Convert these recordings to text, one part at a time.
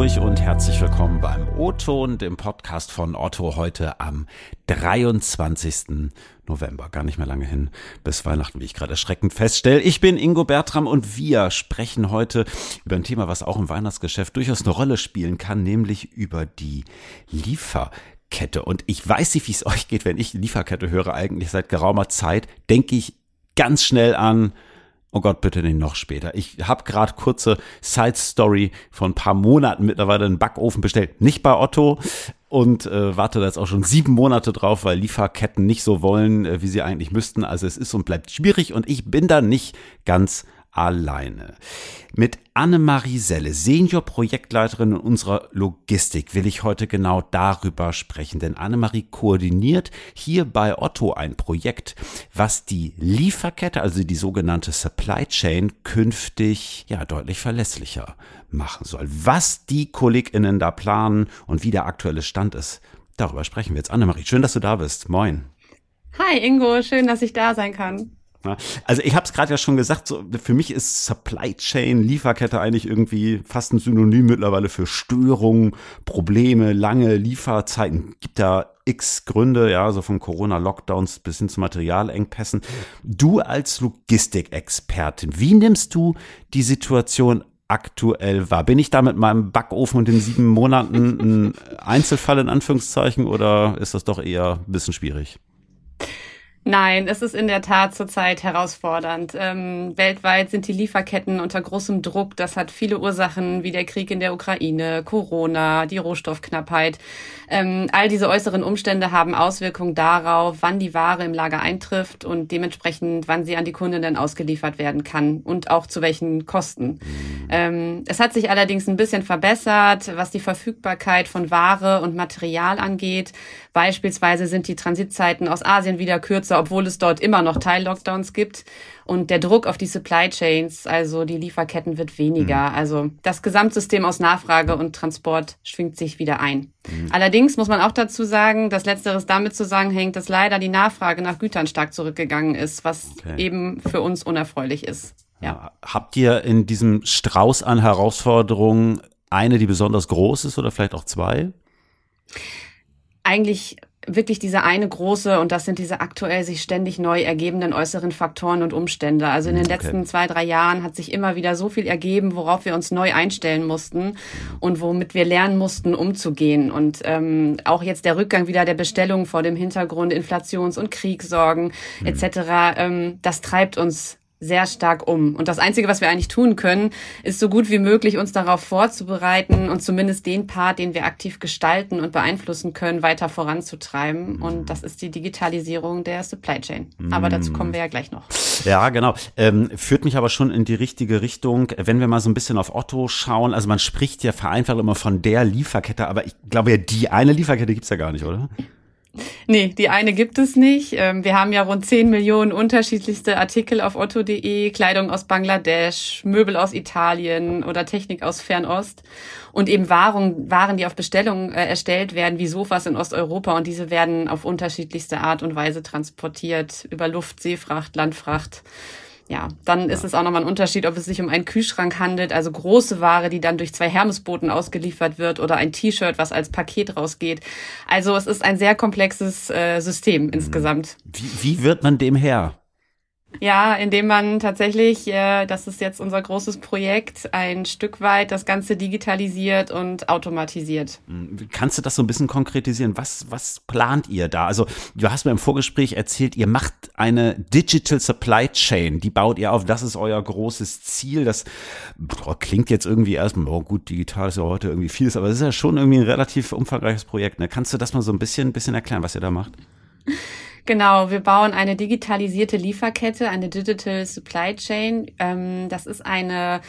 durch und herzlich willkommen beim O-Ton, dem Podcast von Otto heute am 23. November. Gar nicht mehr lange hin bis Weihnachten, wie ich gerade erschreckend feststelle. Ich bin Ingo Bertram und wir sprechen heute über ein Thema, was auch im Weihnachtsgeschäft durchaus eine Rolle spielen kann, nämlich über die Lieferkette. Und ich weiß nicht, wie es euch geht, wenn ich Lieferkette höre, eigentlich seit geraumer Zeit, denke ich ganz schnell an Oh Gott, bitte nicht noch später. Ich habe gerade kurze Side Story von ein paar Monaten mittlerweile einen Backofen bestellt. Nicht bei Otto und äh, warte da jetzt auch schon sieben Monate drauf, weil Lieferketten nicht so wollen, äh, wie sie eigentlich müssten. Also es ist und bleibt schwierig und ich bin da nicht ganz alleine. Mit Annemarie Selle, Senior-Projektleiterin in unserer Logistik, will ich heute genau darüber sprechen. Denn Annemarie koordiniert hier bei Otto ein Projekt, was die Lieferkette, also die sogenannte Supply Chain, künftig ja deutlich verlässlicher machen soll. Was die KollegInnen da planen und wie der aktuelle Stand ist, darüber sprechen wir jetzt. Annemarie, schön, dass du da bist. Moin. Hi Ingo, schön, dass ich da sein kann. Also ich habe es gerade ja schon gesagt, so, für mich ist Supply Chain, Lieferkette eigentlich irgendwie fast ein Synonym mittlerweile für Störungen, Probleme, lange Lieferzeiten. Gibt da x Gründe, ja, so von Corona-Lockdowns bis hin zu Materialengpässen. Du als Logistikexpertin, wie nimmst du die Situation aktuell wahr? Bin ich da mit meinem Backofen und den sieben Monaten ein Einzelfall in Anführungszeichen oder ist das doch eher ein bisschen schwierig? Nein, es ist in der Tat zurzeit herausfordernd. Ähm, weltweit sind die Lieferketten unter großem Druck. Das hat viele Ursachen, wie der Krieg in der Ukraine, Corona, die Rohstoffknappheit. Ähm, all diese äußeren Umstände haben Auswirkungen darauf, wann die Ware im Lager eintrifft und dementsprechend, wann sie an die Kundinnen ausgeliefert werden kann und auch zu welchen Kosten. Ähm, es hat sich allerdings ein bisschen verbessert, was die Verfügbarkeit von Ware und Material angeht. Beispielsweise sind die Transitzeiten aus Asien wieder kürzer, obwohl es dort immer noch Teil-Lockdowns gibt. Und der Druck auf die Supply Chains, also die Lieferketten, wird weniger. Mhm. Also das Gesamtsystem aus Nachfrage und Transport schwingt sich wieder ein. Mhm. Allerdings muss man auch dazu sagen, dass letzteres damit zusammenhängt, dass leider die Nachfrage nach Gütern stark zurückgegangen ist, was okay. eben für uns unerfreulich ist. Ja. Habt ihr in diesem Strauß an Herausforderungen eine, die besonders groß ist oder vielleicht auch zwei? eigentlich wirklich diese eine große und das sind diese aktuell sich ständig neu ergebenden äußeren Faktoren und Umstände. Also in den okay. letzten zwei, drei Jahren hat sich immer wieder so viel ergeben, worauf wir uns neu einstellen mussten und womit wir lernen mussten, umzugehen. Und ähm, auch jetzt der Rückgang wieder der Bestellungen vor dem Hintergrund Inflations- und Kriegssorgen mhm. etc., ähm, das treibt uns sehr stark um. Und das Einzige, was wir eigentlich tun können, ist so gut wie möglich uns darauf vorzubereiten und zumindest den Part, den wir aktiv gestalten und beeinflussen können, weiter voranzutreiben. Und das ist die Digitalisierung der Supply Chain. Aber dazu kommen wir ja gleich noch. Ja, genau. Ähm, führt mich aber schon in die richtige Richtung. Wenn wir mal so ein bisschen auf Otto schauen, also man spricht ja vereinfacht immer von der Lieferkette, aber ich glaube ja, die eine Lieferkette gibt's ja gar nicht, oder? Nee, die eine gibt es nicht. Ähm, wir haben ja rund 10 Millionen unterschiedlichste Artikel auf otto.de, Kleidung aus Bangladesch, Möbel aus Italien oder Technik aus Fernost. Und eben Waren, Waren die auf Bestellung äh, erstellt werden, wie Sofas in Osteuropa. Und diese werden auf unterschiedlichste Art und Weise transportiert über Luft, Seefracht, Landfracht ja, dann ja. ist es auch nochmal ein Unterschied, ob es sich um einen Kühlschrank handelt, also große Ware, die dann durch zwei Hermesbooten ausgeliefert wird oder ein T-Shirt, was als Paket rausgeht. Also es ist ein sehr komplexes äh, System mhm. insgesamt. Wie, wie wird man dem her? Ja, indem man tatsächlich, äh, das ist jetzt unser großes Projekt, ein Stück weit das Ganze digitalisiert und automatisiert. Hm, kannst du das so ein bisschen konkretisieren? Was, was plant ihr da? Also du hast mir im Vorgespräch erzählt, ihr macht eine Digital Supply Chain, die baut ihr auf, das ist euer großes Ziel. Das boah, klingt jetzt irgendwie erstmal, oh gut, digital ist ja heute irgendwie vieles, aber es ist ja schon irgendwie ein relativ umfangreiches Projekt. Ne? Kannst du das mal so ein bisschen, bisschen erklären, was ihr da macht? Genau, wir bauen eine digitalisierte Lieferkette, eine Digital Supply Chain. Ähm, das ist eine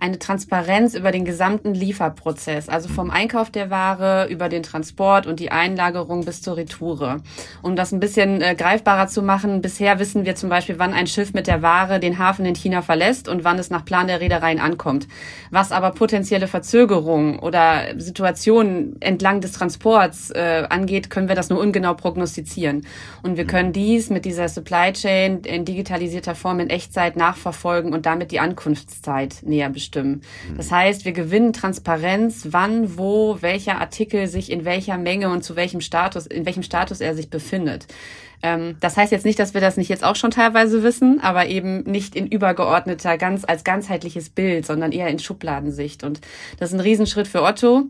eine Transparenz über den gesamten Lieferprozess, also vom Einkauf der Ware über den Transport und die Einlagerung bis zur Retoure. Um das ein bisschen äh, greifbarer zu machen, bisher wissen wir zum Beispiel, wann ein Schiff mit der Ware den Hafen in China verlässt und wann es nach Plan der Reedereien ankommt. Was aber potenzielle Verzögerungen oder Situationen entlang des Transports äh, angeht, können wir das nur ungenau prognostizieren. Und wir können dies mit dieser Supply Chain in digitalisierter Form in Echtzeit nachverfolgen und damit die Ankunftszeit näher bestimmen. Das heißt, wir gewinnen Transparenz, wann, wo, welcher Artikel sich in welcher Menge und zu welchem Status, in welchem Status er sich befindet. Ähm, das heißt jetzt nicht, dass wir das nicht jetzt auch schon teilweise wissen, aber eben nicht in übergeordneter, ganz als ganzheitliches Bild, sondern eher in Schubladensicht. Und das ist ein Riesenschritt für Otto.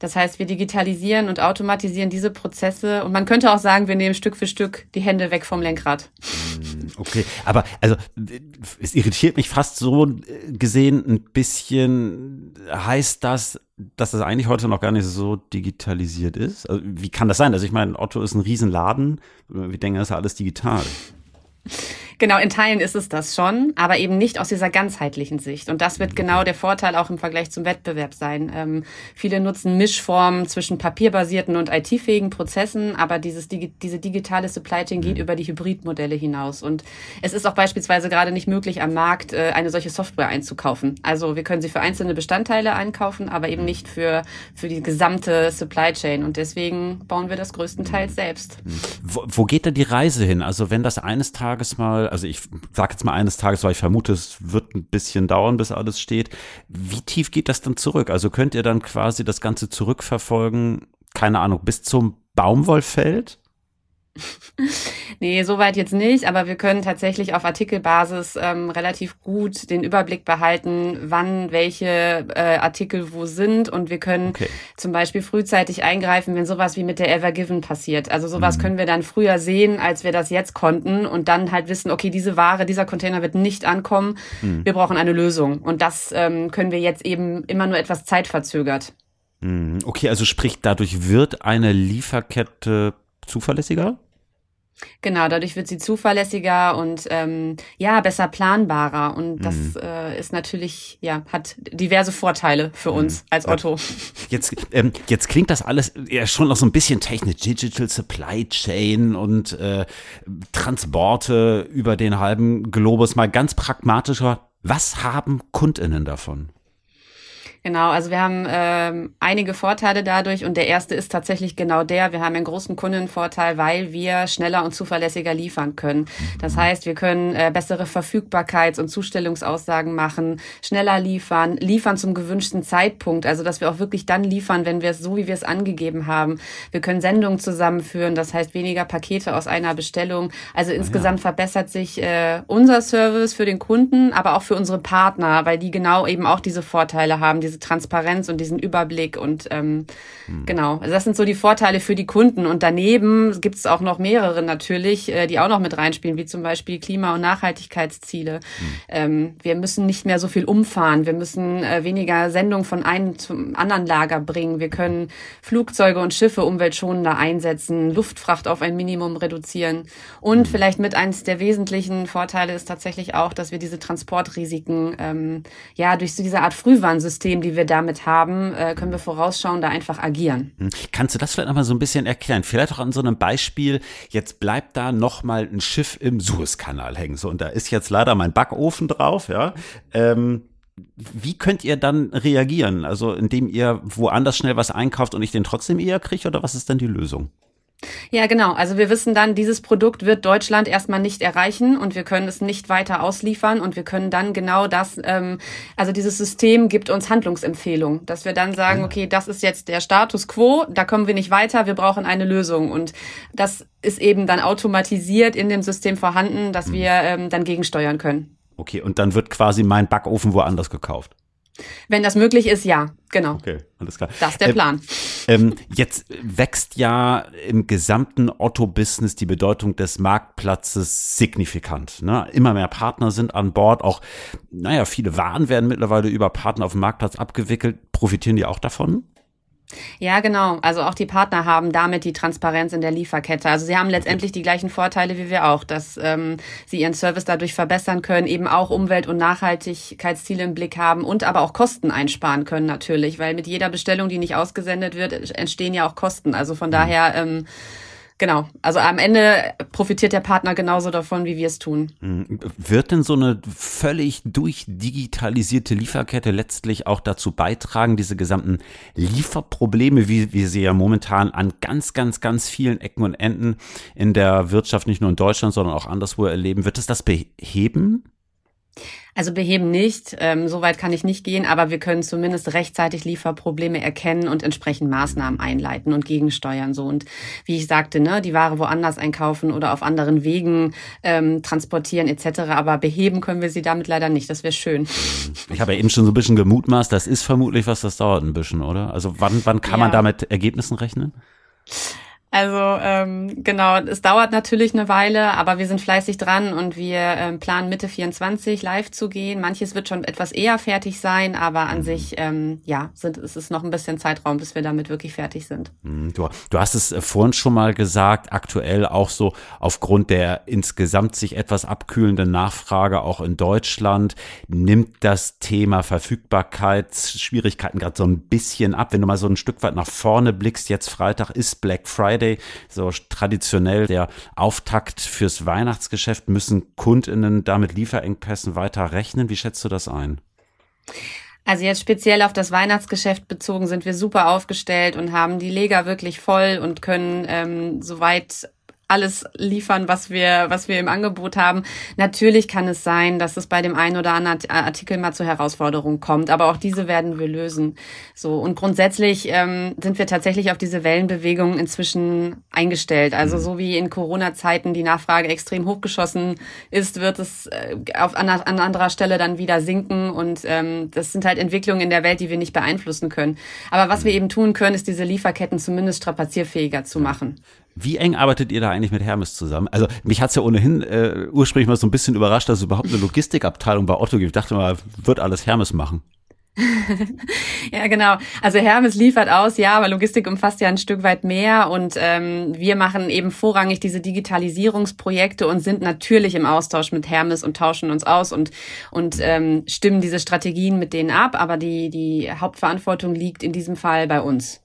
Das heißt, wir digitalisieren und automatisieren diese Prozesse. Und man könnte auch sagen, wir nehmen Stück für Stück die Hände weg vom Lenkrad. Okay, aber also es irritiert mich fast so gesehen ein bisschen. Heißt das, dass das eigentlich heute noch gar nicht so digitalisiert ist? Also, wie kann das sein? Also ich meine, Otto ist ein Riesenladen. Wir denken, das ist alles digital. Genau, in Teilen ist es das schon, aber eben nicht aus dieser ganzheitlichen Sicht. Und das wird genau der Vorteil auch im Vergleich zum Wettbewerb sein. Ähm, viele nutzen Mischformen zwischen papierbasierten und IT-fähigen Prozessen, aber dieses, diese digitale Supply Chain geht mhm. über die Hybridmodelle hinaus. Und es ist auch beispielsweise gerade nicht möglich, am Markt äh, eine solche Software einzukaufen. Also wir können sie für einzelne Bestandteile einkaufen, aber eben nicht für, für die gesamte Supply Chain. Und deswegen bauen wir das größtenteils selbst. Wo, wo geht da die Reise hin? Also wenn das eines Tages mal also ich sage jetzt mal eines Tages, weil ich vermute, es wird ein bisschen dauern, bis alles steht. Wie tief geht das dann zurück? Also könnt ihr dann quasi das Ganze zurückverfolgen, keine Ahnung, bis zum Baumwollfeld? nee, soweit jetzt nicht, aber wir können tatsächlich auf Artikelbasis ähm, relativ gut den Überblick behalten, wann welche äh, Artikel wo sind und wir können okay. zum Beispiel frühzeitig eingreifen, wenn sowas wie mit der Evergiven passiert. Also sowas mhm. können wir dann früher sehen, als wir das jetzt konnten und dann halt wissen, okay, diese Ware, dieser Container wird nicht ankommen, mhm. wir brauchen eine Lösung und das ähm, können wir jetzt eben immer nur etwas zeitverzögert. Mhm. Okay, also sprich, dadurch wird eine Lieferkette zuverlässiger? Genau, dadurch wird sie zuverlässiger und ähm, ja besser planbarer und das mhm. äh, ist natürlich ja hat diverse Vorteile für mhm. uns mhm. als Otto. Jetzt ähm, jetzt klingt das alles ja schon noch so ein bisschen technisch, Digital Supply Chain und äh, Transporte über den halben Globus. Mal ganz pragmatischer, was haben Kundinnen davon? Genau, also wir haben ähm, einige Vorteile dadurch und der erste ist tatsächlich genau der, wir haben einen großen Kundenvorteil, weil wir schneller und zuverlässiger liefern können. Das heißt, wir können äh, bessere Verfügbarkeits- und Zustellungsaussagen machen, schneller liefern, liefern zum gewünschten Zeitpunkt, also dass wir auch wirklich dann liefern, wenn wir es so, wie wir es angegeben haben. Wir können Sendungen zusammenführen, das heißt weniger Pakete aus einer Bestellung. Also insgesamt ja. verbessert sich äh, unser Service für den Kunden, aber auch für unsere Partner, weil die genau eben auch diese Vorteile haben, diese Transparenz und diesen Überblick und ähm, mhm. genau. Also das sind so die Vorteile für die Kunden. Und daneben gibt es auch noch mehrere natürlich, äh, die auch noch mit reinspielen, wie zum Beispiel Klima- und Nachhaltigkeitsziele. Mhm. Ähm, wir müssen nicht mehr so viel umfahren. Wir müssen äh, weniger Sendungen von einem zum anderen Lager bringen. Wir können Flugzeuge und Schiffe umweltschonender einsetzen, Luftfracht auf ein Minimum reduzieren. Und mhm. vielleicht mit eines der wesentlichen Vorteile ist tatsächlich auch, dass wir diese Transportrisiken ähm, ja durch so diese Art Frühwarnsystem die wir damit haben, äh, können wir vorausschauen, da einfach agieren. Hm. Kannst du das vielleicht nochmal so ein bisschen erklären? Vielleicht auch an so einem Beispiel, jetzt bleibt da nochmal ein Schiff im Suezkanal hängen. So, und da ist jetzt leider mein Backofen drauf, ja. Ähm, wie könnt ihr dann reagieren? Also indem ihr woanders schnell was einkauft und ich den trotzdem eher kriege oder was ist dann die Lösung? Ja, genau. Also wir wissen dann, dieses Produkt wird Deutschland erstmal nicht erreichen und wir können es nicht weiter ausliefern und wir können dann genau das, ähm, also dieses System gibt uns Handlungsempfehlungen, dass wir dann sagen, okay, das ist jetzt der Status quo, da kommen wir nicht weiter, wir brauchen eine Lösung und das ist eben dann automatisiert in dem System vorhanden, dass mhm. wir ähm, dann gegensteuern können. Okay, und dann wird quasi mein Backofen woanders gekauft. Wenn das möglich ist, ja, genau. Okay, alles klar. Das ist der ähm, Plan. Ähm, jetzt wächst ja im gesamten Otto-Business die Bedeutung des Marktplatzes signifikant. Ne? Immer mehr Partner sind an Bord. Auch, naja, viele Waren werden mittlerweile über Partner auf dem Marktplatz abgewickelt. Profitieren die auch davon? Ja, genau. Also auch die Partner haben damit die Transparenz in der Lieferkette. Also sie haben letztendlich die gleichen Vorteile wie wir auch, dass ähm, sie ihren Service dadurch verbessern können, eben auch Umwelt- und Nachhaltigkeitsziele im Blick haben und aber auch Kosten einsparen können natürlich, weil mit jeder Bestellung, die nicht ausgesendet wird, entstehen ja auch Kosten. Also von mhm. daher ähm, genau. Also am Ende profitiert der Partner genauso davon, wie wir es tun. Mhm. Wird denn so eine völlig durchdigitalisierte Lieferkette letztlich auch dazu beitragen, diese gesamten Lieferprobleme, wie wir sie ja momentan an ganz, ganz, ganz vielen Ecken und Enden in der Wirtschaft, nicht nur in Deutschland, sondern auch anderswo erleben, wird es das beheben? Also beheben nicht, ähm, so weit kann ich nicht gehen, aber wir können zumindest rechtzeitig Lieferprobleme erkennen und entsprechend Maßnahmen einleiten und gegensteuern. So und wie ich sagte, ne, die Ware woanders einkaufen oder auf anderen Wegen ähm, transportieren etc. Aber beheben können wir sie damit leider nicht. Das wäre schön. Ich habe ja eben schon so ein bisschen gemutmaßt, das ist vermutlich was, das dauert ein bisschen, oder? Also wann, wann kann ja. man da mit Ergebnissen rechnen? Also ähm, genau, es dauert natürlich eine Weile, aber wir sind fleißig dran und wir ähm, planen Mitte 24 live zu gehen. Manches wird schon etwas eher fertig sein, aber an mhm. sich ähm, ja, sind, es ist noch ein bisschen Zeitraum, bis wir damit wirklich fertig sind. Mhm, du, du hast es äh, vorhin schon mal gesagt, aktuell auch so aufgrund der insgesamt sich etwas abkühlenden Nachfrage auch in Deutschland nimmt das Thema Verfügbarkeitsschwierigkeiten gerade so ein bisschen ab. Wenn du mal so ein Stück weit nach vorne blickst, jetzt Freitag ist Black Friday Friday, so traditionell der Auftakt fürs Weihnachtsgeschäft. Müssen KundInnen da mit Lieferengpässen weiter rechnen? Wie schätzt du das ein? Also jetzt speziell auf das Weihnachtsgeschäft bezogen sind wir super aufgestellt und haben die Leger wirklich voll und können ähm, soweit alles liefern, was wir, was wir im Angebot haben. Natürlich kann es sein, dass es bei dem einen oder anderen Artikel mal zu Herausforderungen kommt, aber auch diese werden wir lösen. So und grundsätzlich ähm, sind wir tatsächlich auf diese Wellenbewegungen inzwischen eingestellt. Also so wie in Corona-Zeiten die Nachfrage extrem hochgeschossen ist, wird es äh, auf an, an anderer Stelle dann wieder sinken und ähm, das sind halt Entwicklungen in der Welt, die wir nicht beeinflussen können. Aber was wir eben tun können, ist diese Lieferketten zumindest strapazierfähiger zu machen. Wie eng arbeitet ihr da eigentlich mit Hermes zusammen? Also mich hat's ja ohnehin äh, ursprünglich mal so ein bisschen überrascht, dass es überhaupt eine Logistikabteilung bei Otto gibt. Ich dachte mal, wird alles Hermes machen. ja, genau. Also Hermes liefert aus, ja, aber Logistik umfasst ja ein Stück weit mehr und ähm, wir machen eben vorrangig diese Digitalisierungsprojekte und sind natürlich im Austausch mit Hermes und tauschen uns aus und und ähm, stimmen diese Strategien mit denen ab, aber die die Hauptverantwortung liegt in diesem Fall bei uns.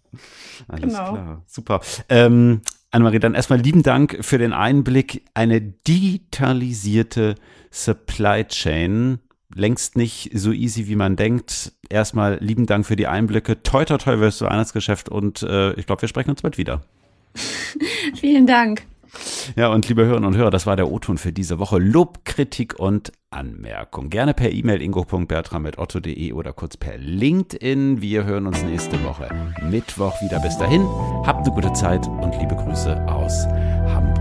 Alles genau. klar, super. Ähm, Annemarie, dann erstmal lieben Dank für den Einblick. Eine digitalisierte Supply Chain. Längst nicht so easy, wie man denkt. Erstmal lieben Dank für die Einblicke. Toi, toi, toi fürs Weihnachtsgeschäft und äh, ich glaube, wir sprechen uns bald wieder. Vielen Dank. Ja, und liebe Hörerinnen und Hörer, das war der O-Ton für diese Woche. Lob, Kritik und Anmerkung. Gerne per E-Mail ingo.bertram.otto.de oder kurz per LinkedIn. Wir hören uns nächste Woche Mittwoch wieder. Bis dahin, habt eine gute Zeit und liebe Grüße aus Hamburg.